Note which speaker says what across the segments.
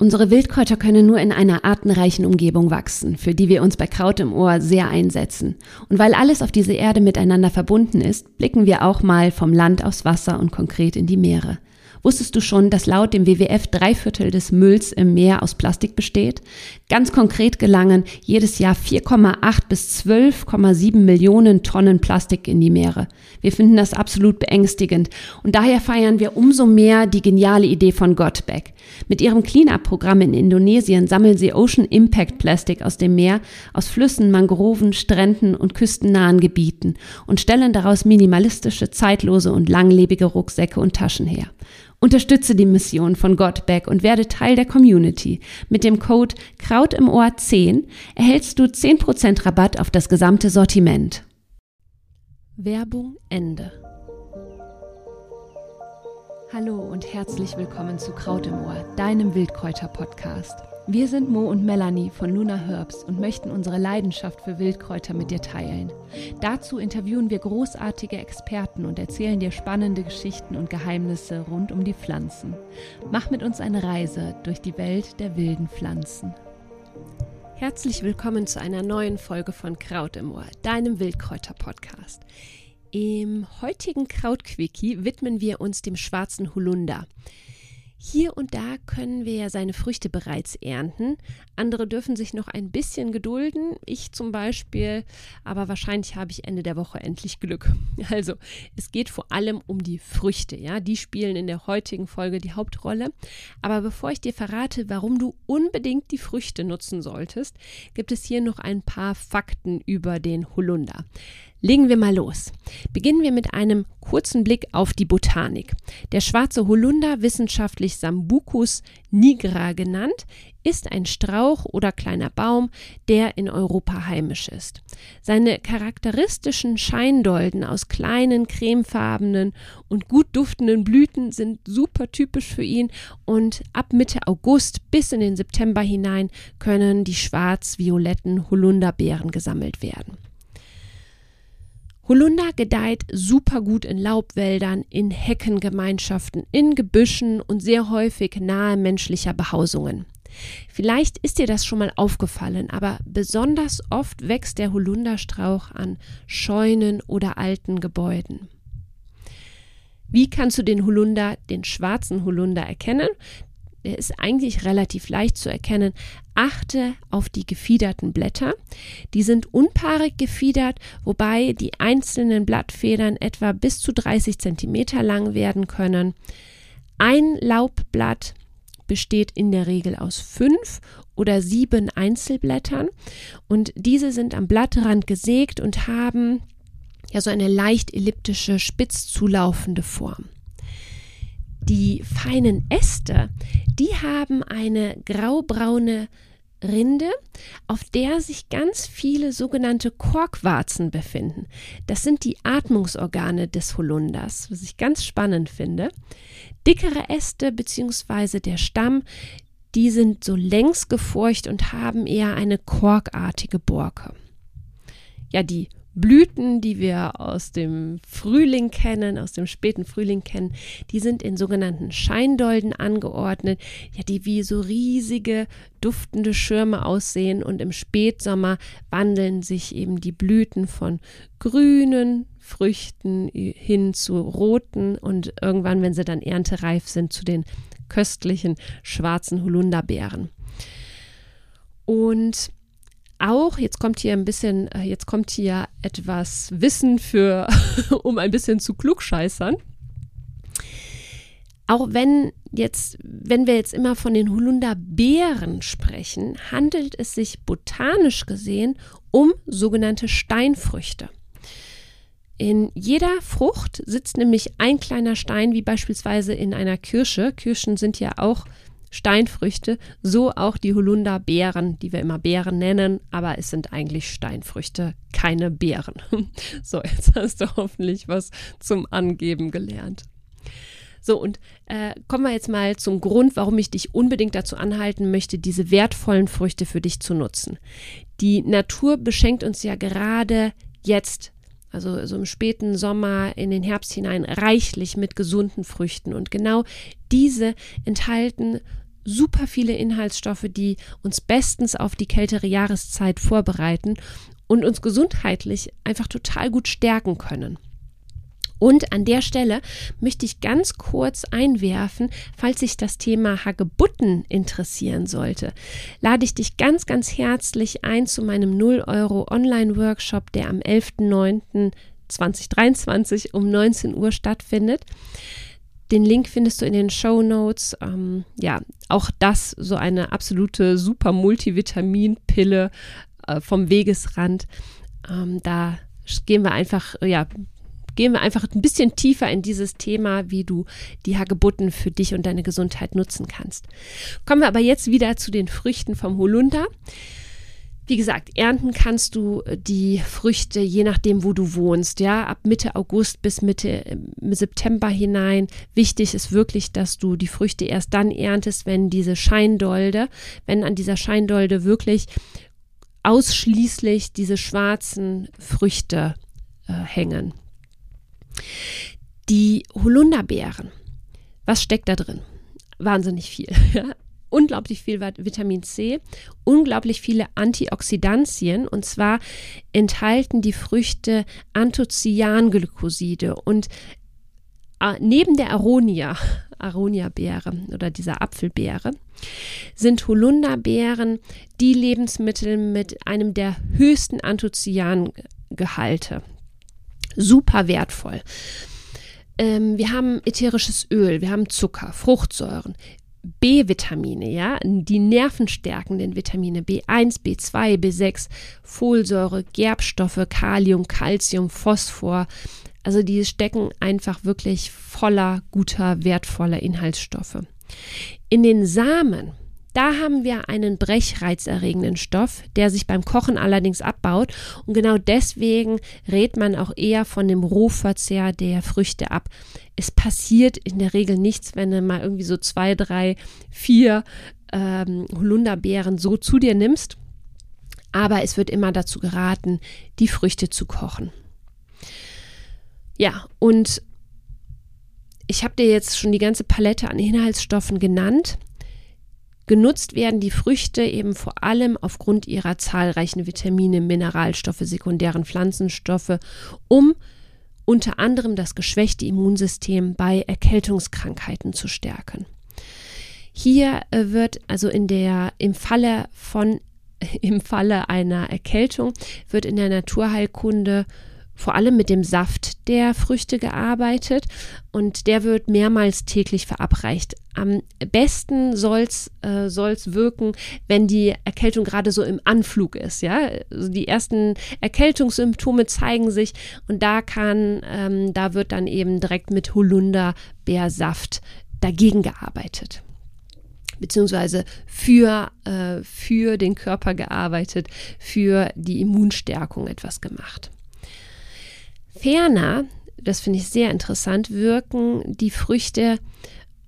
Speaker 1: Unsere Wildkräuter können nur in einer artenreichen Umgebung wachsen, für die wir uns bei Kraut im Ohr sehr einsetzen. Und weil alles auf dieser Erde miteinander verbunden ist, blicken wir auch mal vom Land aufs Wasser und konkret in die Meere. Wusstest du schon, dass laut dem WWF drei Viertel des Mülls im Meer aus Plastik besteht? Ganz konkret gelangen jedes Jahr 4,8 bis 12,7 Millionen Tonnen Plastik in die Meere. Wir finden das absolut beängstigend und daher feiern wir umso mehr die geniale Idee von Gotback. Mit ihrem Cleanup-Programm in Indonesien sammeln sie Ocean Impact Plastik aus dem Meer, aus Flüssen, Mangroven, Stränden und küstennahen Gebieten und stellen daraus minimalistische, zeitlose und langlebige Rucksäcke und Taschen her. Unterstütze die Mission von Godback und werde Teil der Community. Mit dem Code Kraut im Ohr 10 erhältst du 10% Rabatt auf das gesamte Sortiment. Werbung Ende. Hallo und herzlich willkommen zu Kraut im Ohr, deinem Wildkräuter-Podcast. Wir sind Mo und Melanie von Luna Herbs und möchten unsere Leidenschaft für Wildkräuter mit dir teilen. Dazu interviewen wir großartige Experten und erzählen dir spannende Geschichten und Geheimnisse rund um die Pflanzen. Mach mit uns eine Reise durch die Welt der wilden Pflanzen. Herzlich willkommen zu einer neuen Folge von Kraut im Ohr, deinem Wildkräuter-Podcast. Im heutigen Krautquickie widmen wir uns dem schwarzen Holunder. Hier und da können wir ja seine Früchte bereits ernten. Andere dürfen sich noch ein bisschen gedulden. Ich zum Beispiel, aber wahrscheinlich habe ich Ende der Woche endlich Glück. Also, es geht vor allem um die Früchte, ja. Die spielen in der heutigen Folge die Hauptrolle. Aber bevor ich dir verrate, warum du unbedingt die Früchte nutzen solltest, gibt es hier noch ein paar Fakten über den Holunder. Legen wir mal los. Beginnen wir mit einem kurzen Blick auf die Botanik. Der schwarze Holunder, wissenschaftlich Sambucus nigra genannt, ist ein Strauch oder kleiner Baum, der in Europa heimisch ist. Seine charakteristischen Scheindolden aus kleinen, cremefarbenen und gut duftenden Blüten sind super typisch für ihn und ab Mitte August bis in den September hinein können die schwarz-violetten Holunderbeeren gesammelt werden. Holunder gedeiht super gut in Laubwäldern, in Heckengemeinschaften, in Gebüschen und sehr häufig nahe menschlicher Behausungen. Vielleicht ist dir das schon mal aufgefallen, aber besonders oft wächst der Holunderstrauch an Scheunen oder alten Gebäuden. Wie kannst du den Holunder, den schwarzen Holunder erkennen? Der ist eigentlich relativ leicht zu erkennen. Achte auf die gefiederten Blätter. Die sind unpaarig gefiedert, wobei die einzelnen Blattfedern etwa bis zu 30 cm lang werden können. Ein Laubblatt besteht in der Regel aus fünf oder sieben Einzelblättern und diese sind am Blattrand gesägt und haben ja so eine leicht elliptische, spitz zulaufende Form. Die feinen Äste, die haben eine graubraune Rinde, auf der sich ganz viele sogenannte Korkwarzen befinden. Das sind die Atmungsorgane des Holunders, was ich ganz spannend finde. Dickere Äste bzw. der Stamm, die sind so längs gefurcht und haben eher eine korkartige Borke. Ja, die Blüten, die wir aus dem Frühling kennen, aus dem späten Frühling kennen, die sind in sogenannten Scheindolden angeordnet, ja, die wie so riesige duftende Schirme aussehen und im Spätsommer wandeln sich eben die Blüten von grünen Früchten hin zu roten und irgendwann, wenn sie dann erntereif sind, zu den köstlichen schwarzen Holunderbeeren. Und auch, jetzt kommt hier ein bisschen, äh, jetzt kommt hier etwas Wissen für, um ein bisschen zu klugscheißern. Auch wenn jetzt, wenn wir jetzt immer von den Holunderbeeren sprechen, handelt es sich botanisch gesehen um sogenannte Steinfrüchte. In jeder Frucht sitzt nämlich ein kleiner Stein, wie beispielsweise in einer Kirsche. Kirschen sind ja auch Steinfrüchte, so auch die Holunderbeeren, die wir immer Beeren nennen, aber es sind eigentlich Steinfrüchte, keine Beeren. So, jetzt hast du hoffentlich was zum Angeben gelernt. So, und äh, kommen wir jetzt mal zum Grund, warum ich dich unbedingt dazu anhalten möchte, diese wertvollen Früchte für dich zu nutzen. Die Natur beschenkt uns ja gerade jetzt also so im späten Sommer in den Herbst hinein reichlich mit gesunden Früchten und genau diese enthalten super viele Inhaltsstoffe, die uns bestens auf die kältere Jahreszeit vorbereiten und uns gesundheitlich einfach total gut stärken können. Und an der Stelle möchte ich ganz kurz einwerfen, falls sich das Thema Hagebutten interessieren sollte, lade ich dich ganz, ganz herzlich ein zu meinem 0 Euro Online-Workshop, der am 11.09.2023 um 19 Uhr stattfindet. Den Link findest du in den Show Notes. Ähm, ja, auch das so eine absolute super Multivitaminpille äh, vom Wegesrand. Ähm, da gehen wir einfach, ja, gehen wir einfach ein bisschen tiefer in dieses Thema, wie du die Hagebutten für dich und deine Gesundheit nutzen kannst. Kommen wir aber jetzt wieder zu den Früchten vom Holunder. Wie gesagt, ernten kannst du die Früchte je nachdem, wo du wohnst, ja, ab Mitte August bis Mitte äh, September hinein. Wichtig ist wirklich, dass du die Früchte erst dann erntest, wenn diese Scheindolde, wenn an dieser Scheindolde wirklich ausschließlich diese schwarzen Früchte äh, hängen. Die Holunderbeeren, was steckt da drin? Wahnsinnig viel. Ja? Unglaublich viel Vitamin C, unglaublich viele Antioxidantien und zwar enthalten die Früchte Anthocyanglycoside und äh, neben der Aronia, Aronia-Beere oder dieser Apfelbeere, sind Holunderbeeren die Lebensmittel mit einem der höchsten Anthocyangehalte super wertvoll. Ähm, wir haben ätherisches Öl, wir haben Zucker, Fruchtsäuren, B-Vitamine, ja, die nervenstärkenden Vitamine B1, B2, B6, Folsäure, Gerbstoffe, Kalium, Calcium, Phosphor. Also die stecken einfach wirklich voller guter, wertvoller Inhaltsstoffe. In den Samen da haben wir einen brechreizerregenden Stoff, der sich beim Kochen allerdings abbaut. Und genau deswegen rät man auch eher von dem Rohverzehr der Früchte ab. Es passiert in der Regel nichts, wenn du mal irgendwie so zwei, drei, vier ähm, Holunderbeeren so zu dir nimmst. Aber es wird immer dazu geraten, die Früchte zu kochen. Ja, und ich habe dir jetzt schon die ganze Palette an Inhaltsstoffen genannt. Genutzt werden die Früchte eben vor allem aufgrund ihrer zahlreichen Vitamine, Mineralstoffe, sekundären Pflanzenstoffe, um unter anderem das geschwächte Immunsystem bei Erkältungskrankheiten zu stärken. Hier äh, wird also in der im Falle von im Falle einer Erkältung wird in der Naturheilkunde vor allem mit dem Saft der Früchte gearbeitet und der wird mehrmals täglich verabreicht. Am besten soll es äh, soll's wirken, wenn die Erkältung gerade so im Anflug ist. Ja? Also die ersten Erkältungssymptome zeigen sich und da kann, ähm, da wird dann eben direkt mit Holunderbeersaft dagegen gearbeitet beziehungsweise für, äh, für den Körper gearbeitet, für die Immunstärkung etwas gemacht. Ferner, das finde ich sehr interessant, wirken die Früchte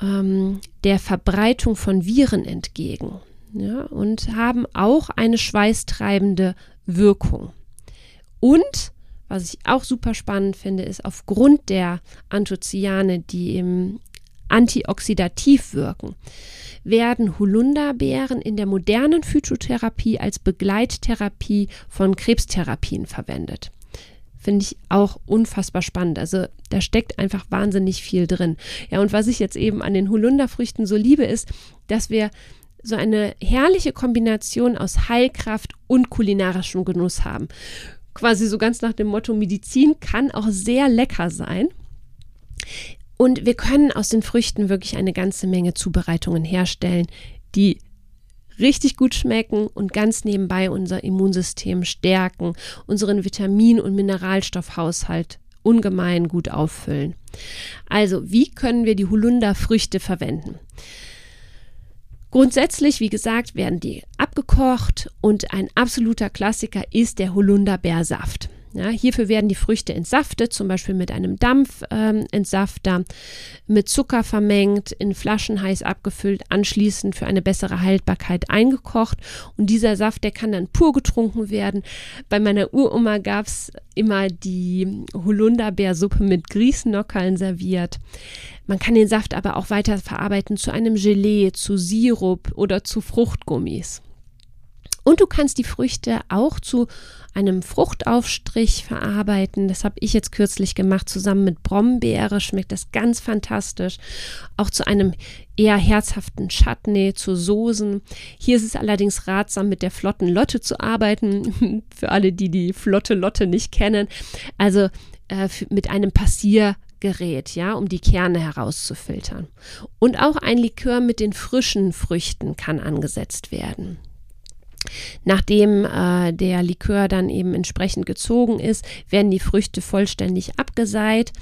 Speaker 1: ähm, der Verbreitung von Viren entgegen ja, und haben auch eine schweißtreibende Wirkung. Und was ich auch super spannend finde, ist aufgrund der Anthocyane, die im antioxidativ wirken, werden Holunderbeeren in der modernen Phytotherapie als Begleittherapie von Krebstherapien verwendet finde ich auch unfassbar spannend. Also da steckt einfach wahnsinnig viel drin. Ja, und was ich jetzt eben an den Holunderfrüchten so liebe, ist, dass wir so eine herrliche Kombination aus Heilkraft und kulinarischem Genuss haben. Quasi so ganz nach dem Motto, Medizin kann auch sehr lecker sein. Und wir können aus den Früchten wirklich eine ganze Menge Zubereitungen herstellen, die richtig gut schmecken und ganz nebenbei unser Immunsystem stärken, unseren Vitamin- und Mineralstoffhaushalt ungemein gut auffüllen. Also, wie können wir die Holunderfrüchte verwenden? Grundsätzlich, wie gesagt, werden die abgekocht und ein absoluter Klassiker ist der Holunderbeersaft. Ja, hierfür werden die Früchte entsaftet, zum Beispiel mit einem Dampfentsafter, ähm, mit Zucker vermengt, in Flaschen heiß abgefüllt, anschließend für eine bessere Haltbarkeit eingekocht. Und dieser Saft, der kann dann pur getrunken werden. Bei meiner Uroma gab es immer die Holunderbeersuppe mit Grießnockerln serviert. Man kann den Saft aber auch weiter verarbeiten zu einem Gelee, zu Sirup oder zu Fruchtgummis. Und du kannst die Früchte auch zu einem Fruchtaufstrich verarbeiten. Das habe ich jetzt kürzlich gemacht, zusammen mit Brombeere. Schmeckt das ganz fantastisch. Auch zu einem eher herzhaften Chutney, zu Soßen. Hier ist es allerdings ratsam, mit der flotten Lotte zu arbeiten. Für alle, die die flotte Lotte nicht kennen. Also äh, mit einem Passiergerät, ja, um die Kerne herauszufiltern. Und auch ein Likör mit den frischen Früchten kann angesetzt werden. Nachdem äh, der Likör dann eben entsprechend gezogen ist, werden die Früchte vollständig abgeseit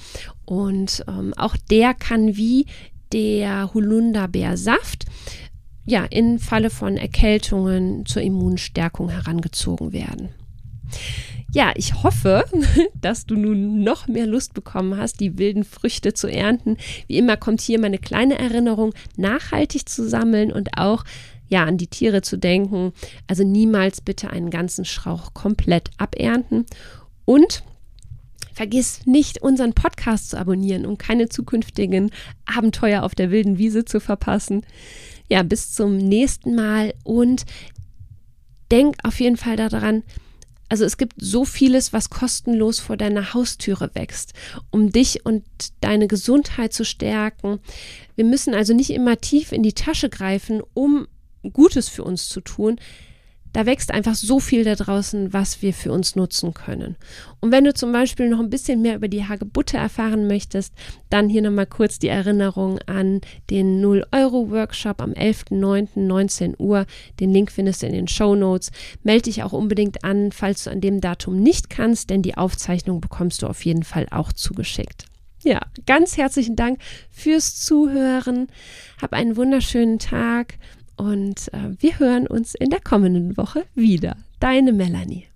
Speaker 1: und ähm, auch der kann wie der Holunderbeersaft ja in Falle von Erkältungen zur Immunstärkung herangezogen werden. Ja, ich hoffe, dass du nun noch mehr Lust bekommen hast, die wilden Früchte zu ernten. Wie immer kommt hier meine kleine Erinnerung, nachhaltig zu sammeln und auch ja, an die Tiere zu denken. Also niemals bitte einen ganzen Strauch komplett abernten. Und Vergiss nicht, unseren Podcast zu abonnieren, um keine zukünftigen Abenteuer auf der wilden Wiese zu verpassen. Ja, bis zum nächsten Mal und denk auf jeden Fall daran, also es gibt so vieles, was kostenlos vor deiner Haustüre wächst, um dich und deine Gesundheit zu stärken. Wir müssen also nicht immer tief in die Tasche greifen, um Gutes für uns zu tun, da wächst einfach so viel da draußen, was wir für uns nutzen können. Und wenn du zum Beispiel noch ein bisschen mehr über die Hagebutte erfahren möchtest, dann hier nochmal kurz die Erinnerung an den 0-Euro-Workshop am 11.09.19 Uhr. Den Link findest du in den Show Notes. Melde dich auch unbedingt an, falls du an dem Datum nicht kannst, denn die Aufzeichnung bekommst du auf jeden Fall auch zugeschickt. Ja, ganz herzlichen Dank fürs Zuhören. Hab einen wunderschönen Tag und äh, wir hören uns in der kommenden Woche wieder. Deine Melanie.